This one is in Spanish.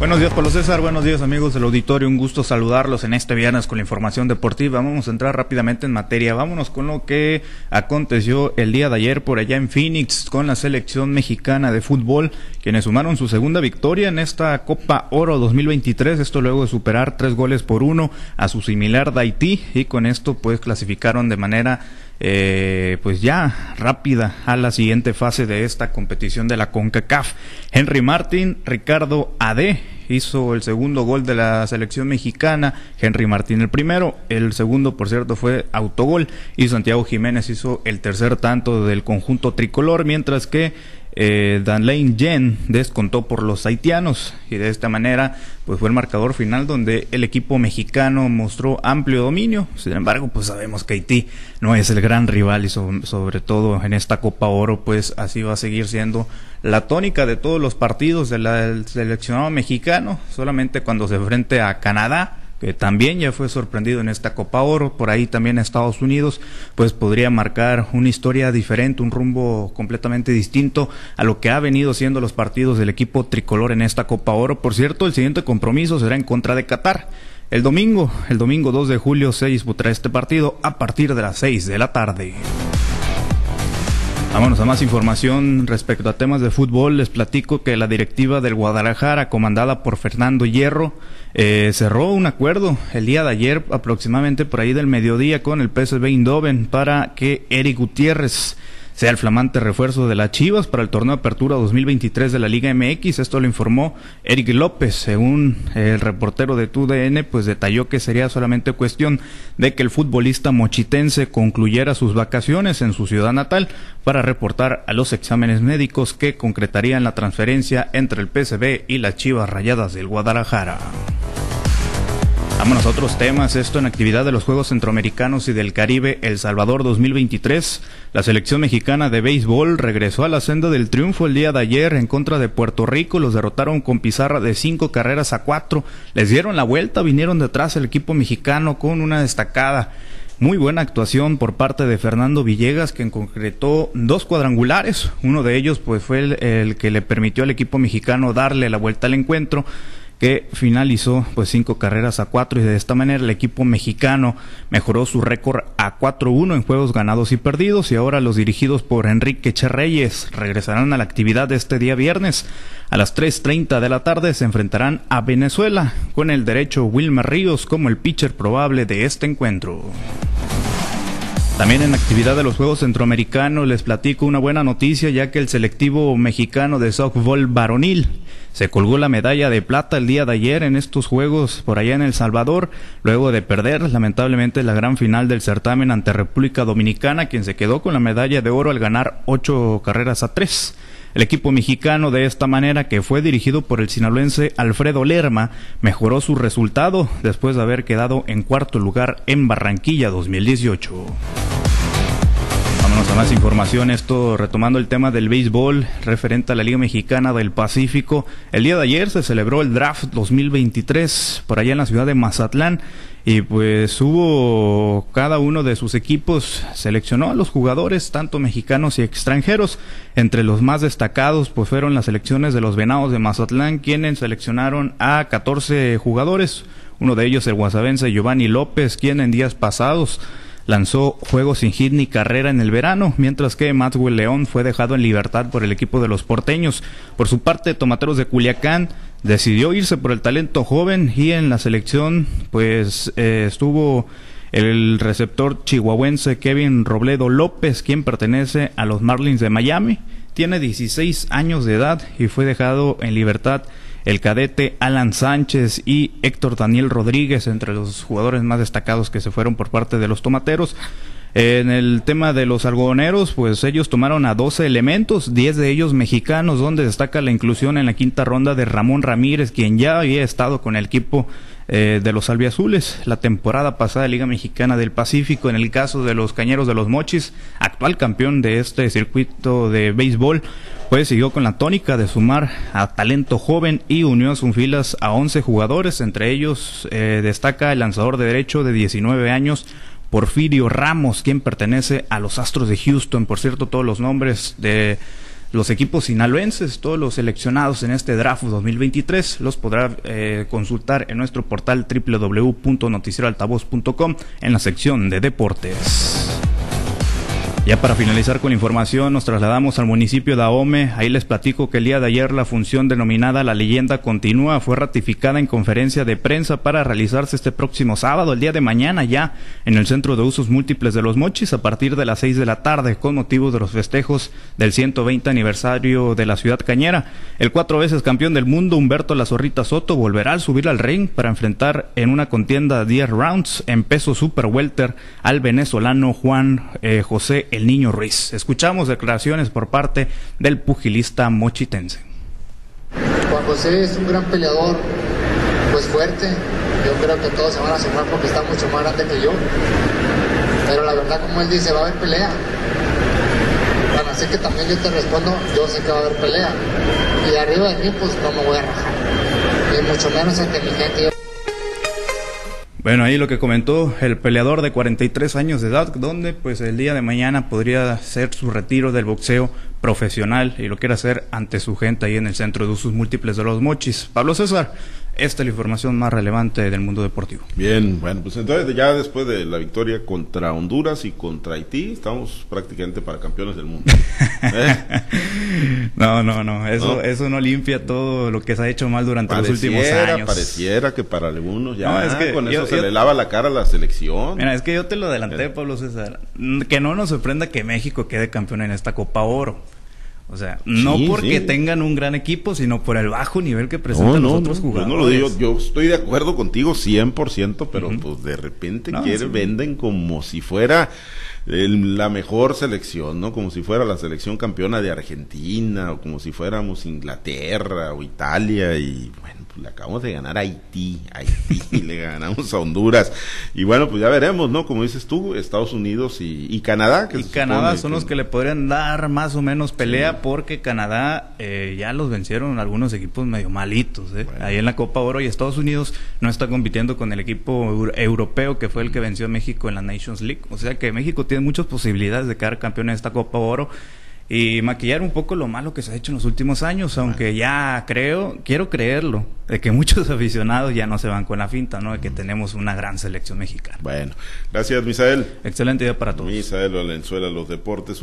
Buenos días, Pablo César. Buenos días, amigos del auditorio. Un gusto saludarlos en este viernes con la información deportiva. Vamos a entrar rápidamente en materia. Vámonos con lo que aconteció el día de ayer por allá en Phoenix con la selección mexicana de fútbol, quienes sumaron su segunda victoria en esta Copa Oro 2023. Esto luego de superar tres goles por uno a su similar de Haití y con esto pues clasificaron de manera eh, pues ya rápida a la siguiente fase de esta competición de la CONCACAF. Henry Martín, Ricardo Ade hizo el segundo gol de la selección mexicana, Henry Martín el primero, el segundo por cierto fue autogol y Santiago Jiménez hizo el tercer tanto del conjunto tricolor, mientras que eh, Danlane Jen descontó por los haitianos y de esta manera pues fue el marcador final donde el equipo mexicano mostró amplio dominio. Sin embargo, pues sabemos que Haití no es el gran rival y sobre todo en esta Copa Oro pues así va a seguir siendo la tónica de todos los partidos del seleccionado mexicano, solamente cuando se enfrente a Canadá que también ya fue sorprendido en esta Copa Oro, por ahí también Estados Unidos, pues podría marcar una historia diferente, un rumbo completamente distinto a lo que ha venido siendo los partidos del equipo tricolor en esta Copa Oro. Por cierto, el siguiente compromiso será en contra de Qatar. El domingo, el domingo 2 de julio se disputará este partido a partir de las 6 de la tarde. Vámonos a más información respecto a temas de fútbol. Les platico que la directiva del Guadalajara, comandada por Fernando Hierro, eh, cerró un acuerdo el día de ayer, aproximadamente por ahí del mediodía, con el PSV Eindhoven para que Eric Gutiérrez sea el flamante refuerzo de las Chivas para el torneo de apertura 2023 de la Liga MX. Esto lo informó Eric López, según el reportero de TUDN, pues detalló que sería solamente cuestión de que el futbolista mochitense concluyera sus vacaciones en su ciudad natal para reportar a los exámenes médicos que concretarían la transferencia entre el PSV y las Chivas Rayadas del Guadalajara. Vámonos a otros temas. Esto en actividad de los Juegos Centroamericanos y del Caribe El Salvador 2023. La selección mexicana de béisbol regresó a la senda del triunfo el día de ayer en contra de Puerto Rico. Los derrotaron con pizarra de cinco carreras a cuatro. Les dieron la vuelta, vinieron detrás el equipo mexicano con una destacada. Muy buena actuación por parte de Fernando Villegas, que concretó dos cuadrangulares. Uno de ellos, pues, fue el que le permitió al equipo mexicano darle la vuelta al encuentro que finalizó pues cinco carreras a cuatro y de esta manera el equipo mexicano mejoró su récord a 4-1 en juegos ganados y perdidos y ahora los dirigidos por Enrique Cherreyes regresarán a la actividad de este día viernes. A las 3.30 de la tarde se enfrentarán a Venezuela con el derecho Wilmer Ríos como el pitcher probable de este encuentro. También en actividad de los Juegos Centroamericanos les platico una buena noticia ya que el selectivo mexicano de softball varonil se colgó la medalla de plata el día de ayer en estos Juegos por allá en El Salvador, luego de perder lamentablemente la gran final del certamen ante República Dominicana, quien se quedó con la medalla de oro al ganar ocho carreras a tres. El equipo mexicano de esta manera, que fue dirigido por el sinaloense Alfredo Lerma, mejoró su resultado después de haber quedado en cuarto lugar en Barranquilla 2018. Vámonos a más información, esto retomando el tema del béisbol referente a la Liga Mexicana del Pacífico. El día de ayer se celebró el draft 2023 por allá en la ciudad de Mazatlán y pues hubo cada uno de sus equipos seleccionó a los jugadores tanto mexicanos y extranjeros. Entre los más destacados pues fueron las selecciones de los Venados de Mazatlán quienes seleccionaron a 14 jugadores. Uno de ellos el guasavense Giovanni López quien en días pasados lanzó juego sin hit ni carrera en el verano, mientras que Maxwell León fue dejado en libertad por el equipo de los porteños. Por su parte, Tomateros de Culiacán decidió irse por el talento joven y en la selección pues eh, estuvo el receptor chihuahuense Kevin Robledo López, quien pertenece a los Marlins de Miami. Tiene 16 años de edad y fue dejado en libertad el cadete Alan Sánchez y Héctor Daniel Rodríguez, entre los jugadores más destacados que se fueron por parte de los tomateros. En el tema de los algodoneros, pues ellos tomaron a 12 elementos, 10 de ellos mexicanos, donde destaca la inclusión en la quinta ronda de Ramón Ramírez, quien ya había estado con el equipo eh, de los albiazules la temporada pasada Liga Mexicana del Pacífico. En el caso de los Cañeros de los Mochis, actual campeón de este circuito de béisbol, pues siguió con la tónica de sumar a talento joven y unió a sus filas a 11 jugadores. Entre ellos eh, destaca el lanzador de derecho de 19 años, Porfirio Ramos, quien pertenece a los Astros de Houston. Por cierto, todos los nombres de los equipos sinaloenses, todos los seleccionados en este draft 2023, los podrá eh, consultar en nuestro portal www.noticieroaltavoz.com en la sección de deportes. Ya para finalizar con la información, nos trasladamos al municipio de Ahome. Ahí les platico que el día de ayer la función denominada La leyenda continúa fue ratificada en conferencia de prensa para realizarse este próximo sábado, el día de mañana ya, en el Centro de Usos Múltiples de los Mochis, a partir de las seis de la tarde, con motivo de los festejos del 120 aniversario de la ciudad cañera. El cuatro veces campeón del mundo, Humberto La Zorrita Soto, volverá a subir al ring para enfrentar en una contienda de 10 rounds en peso super welter al venezolano Juan eh, José el Niño Ruiz. Escuchamos declaraciones por parte del pugilista mochitense. Juan José es un gran peleador, pues fuerte. Yo creo que todos se van a sumar porque está mucho más grande que yo. Pero la verdad, como él dice, va a haber pelea. Bueno, así que también yo te respondo, yo sé que va a haber pelea. Y arriba de mí, pues no me voy a rajar. Y mucho menos ante mi gente. Bueno, ahí lo que comentó el peleador de 43 años de edad, donde pues el día de mañana podría ser su retiro del boxeo profesional y lo quiere hacer ante su gente ahí en el Centro de Usos Múltiples de los Mochis. Pablo César, esta es la información más relevante del mundo deportivo. Bien, bueno, pues entonces ya después de la victoria contra Honduras y contra Haití, estamos prácticamente para campeones del mundo. ¿Eh? no, no, no, eso eso no limpia todo lo que se ha hecho mal durante los últimos años. Pareciera que para algunos ya es que con eso se le lava la cara a la selección. Mira, es que yo te lo adelanté. Pablo César, que no nos sorprenda que México quede campeón en esta Copa Oro. O sea, no porque tengan un gran equipo, sino por el bajo nivel que presentan los otros jugadores. Yo no lo digo, yo estoy de acuerdo contigo 100%, pero pues de repente quieren, venden como si fuera la mejor selección, ¿no? Como si fuera la selección campeona de Argentina, o como si fuéramos Inglaterra o Italia, y bueno le acabamos de ganar a Haití, Haití, le ganamos a Honduras. Y bueno, pues ya veremos, ¿no? Como dices tú, Estados Unidos y, Canadá. Que y Canadá son los que le podrían dar más o menos pelea porque Canadá eh, ya los vencieron algunos equipos medio malitos. ¿eh? Ahí en la Copa Oro y Estados Unidos no está compitiendo con el equipo europeo que fue el que venció a México en la Nations League. O sea que México tiene muchas posibilidades de quedar campeón en esta Copa Oro y maquillar un poco lo malo que se ha hecho en los últimos años, aunque ya creo, quiero creerlo, de que muchos aficionados ya no se van con la finta, ¿no? De que tenemos una gran selección mexicana. Bueno, gracias Misael. Excelente día para todos. Misael Valenzuela, los deportes.